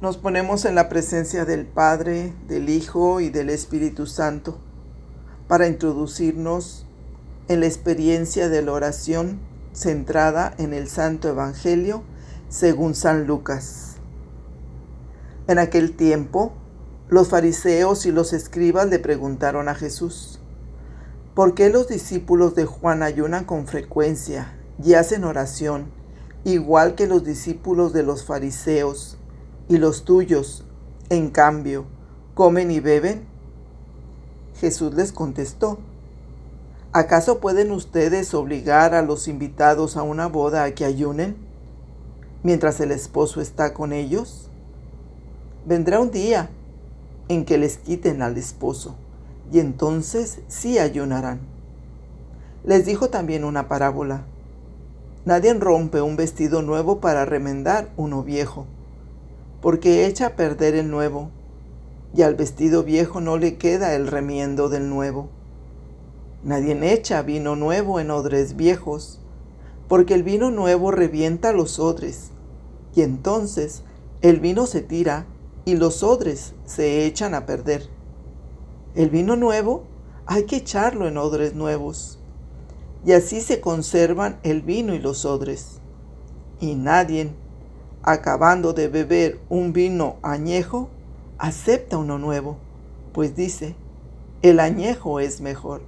Nos ponemos en la presencia del Padre, del Hijo y del Espíritu Santo para introducirnos en la experiencia de la oración centrada en el Santo Evangelio según San Lucas. En aquel tiempo, los fariseos y los escribas le preguntaron a Jesús, ¿por qué los discípulos de Juan ayunan con frecuencia y hacen oración, igual que los discípulos de los fariseos? Y los tuyos, en cambio, comen y beben? Jesús les contestó, ¿acaso pueden ustedes obligar a los invitados a una boda a que ayunen mientras el esposo está con ellos? Vendrá un día en que les quiten al esposo y entonces sí ayunarán. Les dijo también una parábola. Nadie rompe un vestido nuevo para remendar uno viejo porque echa a perder el nuevo, y al vestido viejo no le queda el remiendo del nuevo. Nadie echa vino nuevo en odres viejos, porque el vino nuevo revienta los odres, y entonces el vino se tira y los odres se echan a perder. El vino nuevo hay que echarlo en odres nuevos, y así se conservan el vino y los odres. Y nadie acabando de beber un vino añejo, acepta uno nuevo, pues dice, el añejo es mejor.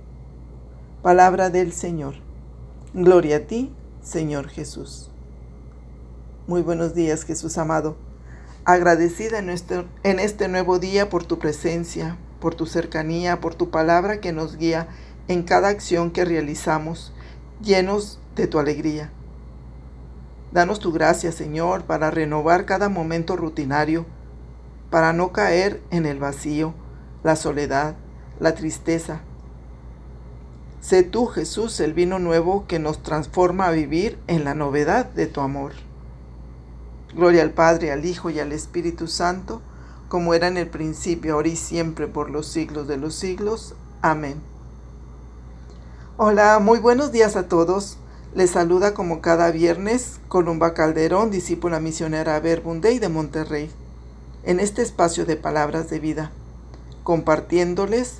Palabra del Señor. Gloria a ti, Señor Jesús. Muy buenos días, Jesús amado. Agradecida en este, este nuevo día por tu presencia, por tu cercanía, por tu palabra que nos guía en cada acción que realizamos, llenos de tu alegría. Danos tu gracia, Señor, para renovar cada momento rutinario, para no caer en el vacío, la soledad, la tristeza. Sé tú, Jesús, el vino nuevo que nos transforma a vivir en la novedad de tu amor. Gloria al Padre, al Hijo y al Espíritu Santo, como era en el principio, ahora y siempre, por los siglos de los siglos. Amén. Hola, muy buenos días a todos. Les saluda como cada viernes Columba Calderón, discípula misionera Verbunday de Monterrey, en este espacio de palabras de vida, compartiéndoles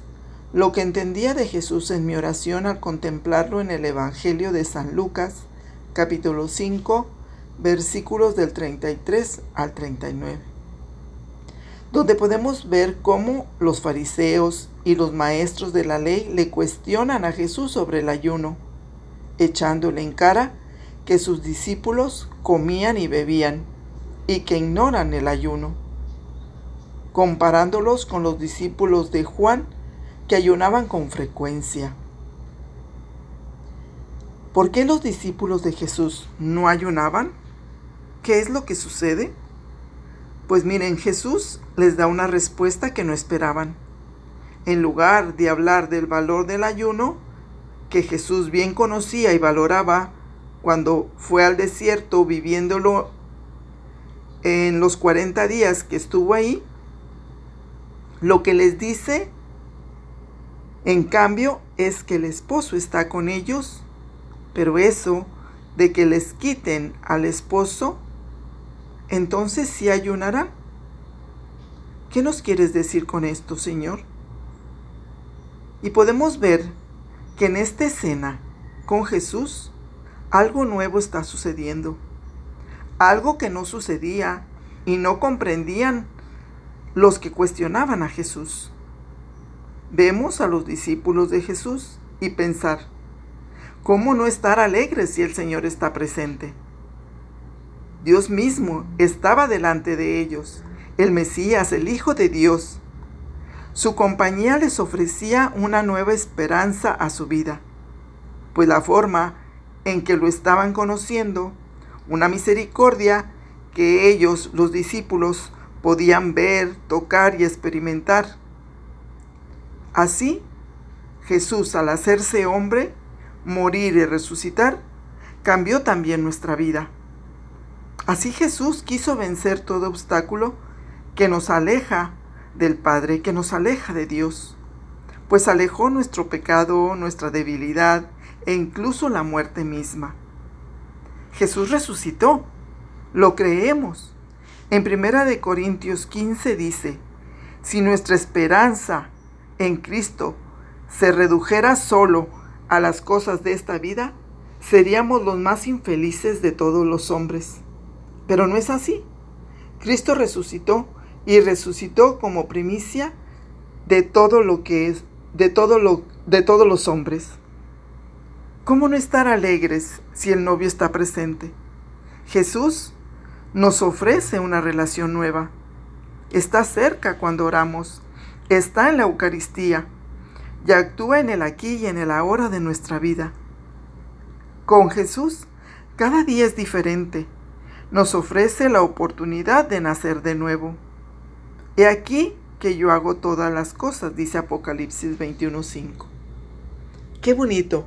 lo que entendía de Jesús en mi oración al contemplarlo en el Evangelio de San Lucas, capítulo 5, versículos del 33 al 39, donde podemos ver cómo los fariseos y los maestros de la ley le cuestionan a Jesús sobre el ayuno echándole en cara que sus discípulos comían y bebían y que ignoran el ayuno, comparándolos con los discípulos de Juan que ayunaban con frecuencia. ¿Por qué los discípulos de Jesús no ayunaban? ¿Qué es lo que sucede? Pues miren, Jesús les da una respuesta que no esperaban. En lugar de hablar del valor del ayuno, que Jesús bien conocía y valoraba cuando fue al desierto viviéndolo en los 40 días que estuvo ahí, lo que les dice, en cambio, es que el esposo está con ellos, pero eso de que les quiten al esposo, entonces sí ayunarán. ¿Qué nos quieres decir con esto, Señor? Y podemos ver que en esta escena con Jesús algo nuevo está sucediendo, algo que no sucedía y no comprendían los que cuestionaban a Jesús. Vemos a los discípulos de Jesús y pensar, ¿cómo no estar alegres si el Señor está presente? Dios mismo estaba delante de ellos, el Mesías, el Hijo de Dios, su compañía les ofrecía una nueva esperanza a su vida, pues la forma en que lo estaban conociendo, una misericordia que ellos, los discípulos, podían ver, tocar y experimentar. Así, Jesús, al hacerse hombre, morir y resucitar, cambió también nuestra vida. Así Jesús quiso vencer todo obstáculo que nos aleja del Padre que nos aleja de Dios, pues alejó nuestro pecado, nuestra debilidad e incluso la muerte misma. Jesús resucitó, lo creemos, En Primera de Corintios 15 dice, si nuestra esperanza en Cristo se redujera solo a las cosas de esta vida, seríamos los más infelices de todos los hombres. Pero no es así. Cristo resucitó y resucitó como primicia de todo lo que es, de lo de todos los hombres. ¿Cómo no estar alegres si el novio está presente? Jesús nos ofrece una relación nueva. Está cerca cuando oramos, está en la Eucaristía y actúa en el aquí y en el ahora de nuestra vida. Con Jesús, cada día es diferente. Nos ofrece la oportunidad de nacer de nuevo. He aquí que yo hago todas las cosas, dice Apocalipsis 21.5. Qué bonito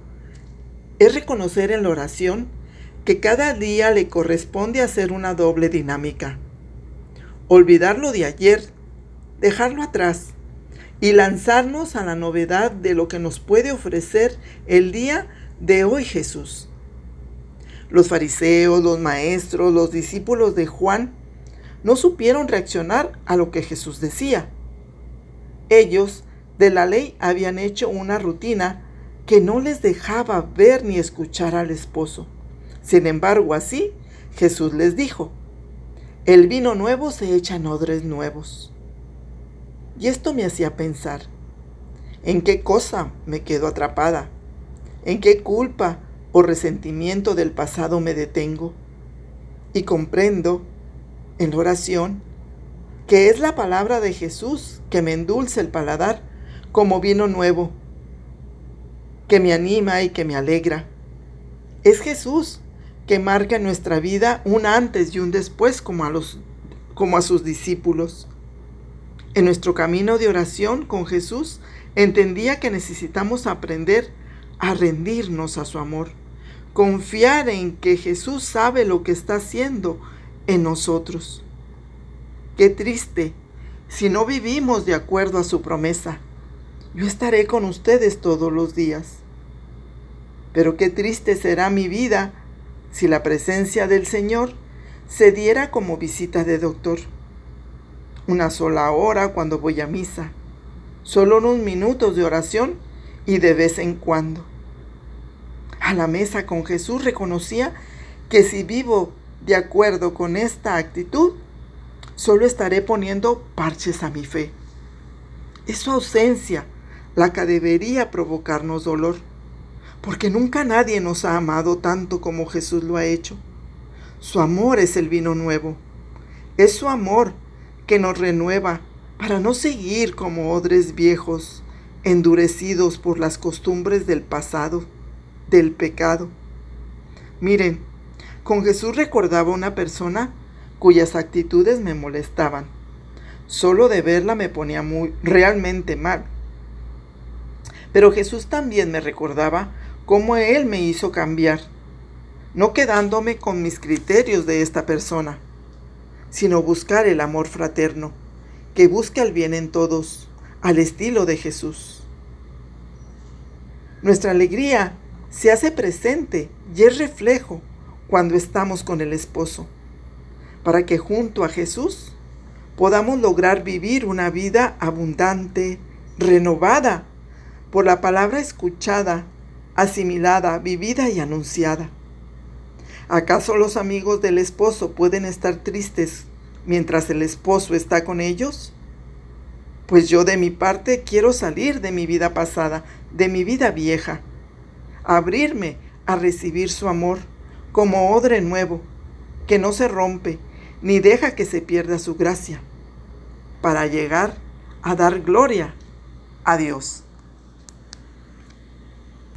es reconocer en la oración que cada día le corresponde hacer una doble dinámica. Olvidar lo de ayer, dejarlo atrás y lanzarnos a la novedad de lo que nos puede ofrecer el día de hoy Jesús. Los fariseos, los maestros, los discípulos de Juan no supieron reaccionar a lo que Jesús decía. Ellos de la ley habían hecho una rutina que no les dejaba ver ni escuchar al esposo. Sin embargo, así Jesús les dijo, el vino nuevo se echa en odres nuevos. Y esto me hacía pensar, ¿en qué cosa me quedo atrapada? ¿En qué culpa o resentimiento del pasado me detengo? Y comprendo, en la oración, que es la palabra de Jesús que me endulce el paladar como vino nuevo que me anima y que me alegra. Es Jesús que marca en nuestra vida un antes y un después como a, los, como a sus discípulos. En nuestro camino de oración con Jesús entendía que necesitamos aprender a rendirnos a su amor, confiar en que Jesús sabe lo que está haciendo en nosotros. Qué triste si no vivimos de acuerdo a su promesa yo estaré con ustedes todos los días. Pero qué triste será mi vida si la presencia del Señor se diera como visita de doctor. Una sola hora cuando voy a misa, solo unos minutos de oración y de vez en cuando. A la mesa con Jesús reconocía que si vivo de acuerdo con esta actitud, solo estaré poniendo parches a mi fe. Es su ausencia la que debería provocarnos dolor, porque nunca nadie nos ha amado tanto como Jesús lo ha hecho. Su amor es el vino nuevo. Es su amor que nos renueva para no seguir como odres viejos, endurecidos por las costumbres del pasado, del pecado. Miren, con Jesús recordaba una persona cuyas actitudes me molestaban. Solo de verla me ponía muy realmente mal. Pero Jesús también me recordaba cómo Él me hizo cambiar, no quedándome con mis criterios de esta persona, sino buscar el amor fraterno, que busca el bien en todos, al estilo de Jesús. Nuestra alegría se hace presente y es reflejo cuando estamos con el esposo, para que junto a Jesús podamos lograr vivir una vida abundante, renovada por la palabra escuchada, asimilada, vivida y anunciada. ¿Acaso los amigos del esposo pueden estar tristes mientras el esposo está con ellos? Pues yo de mi parte quiero salir de mi vida pasada, de mi vida vieja, abrirme a recibir su amor como odre nuevo, que no se rompe ni deja que se pierda su gracia, para llegar a dar gloria a Dios.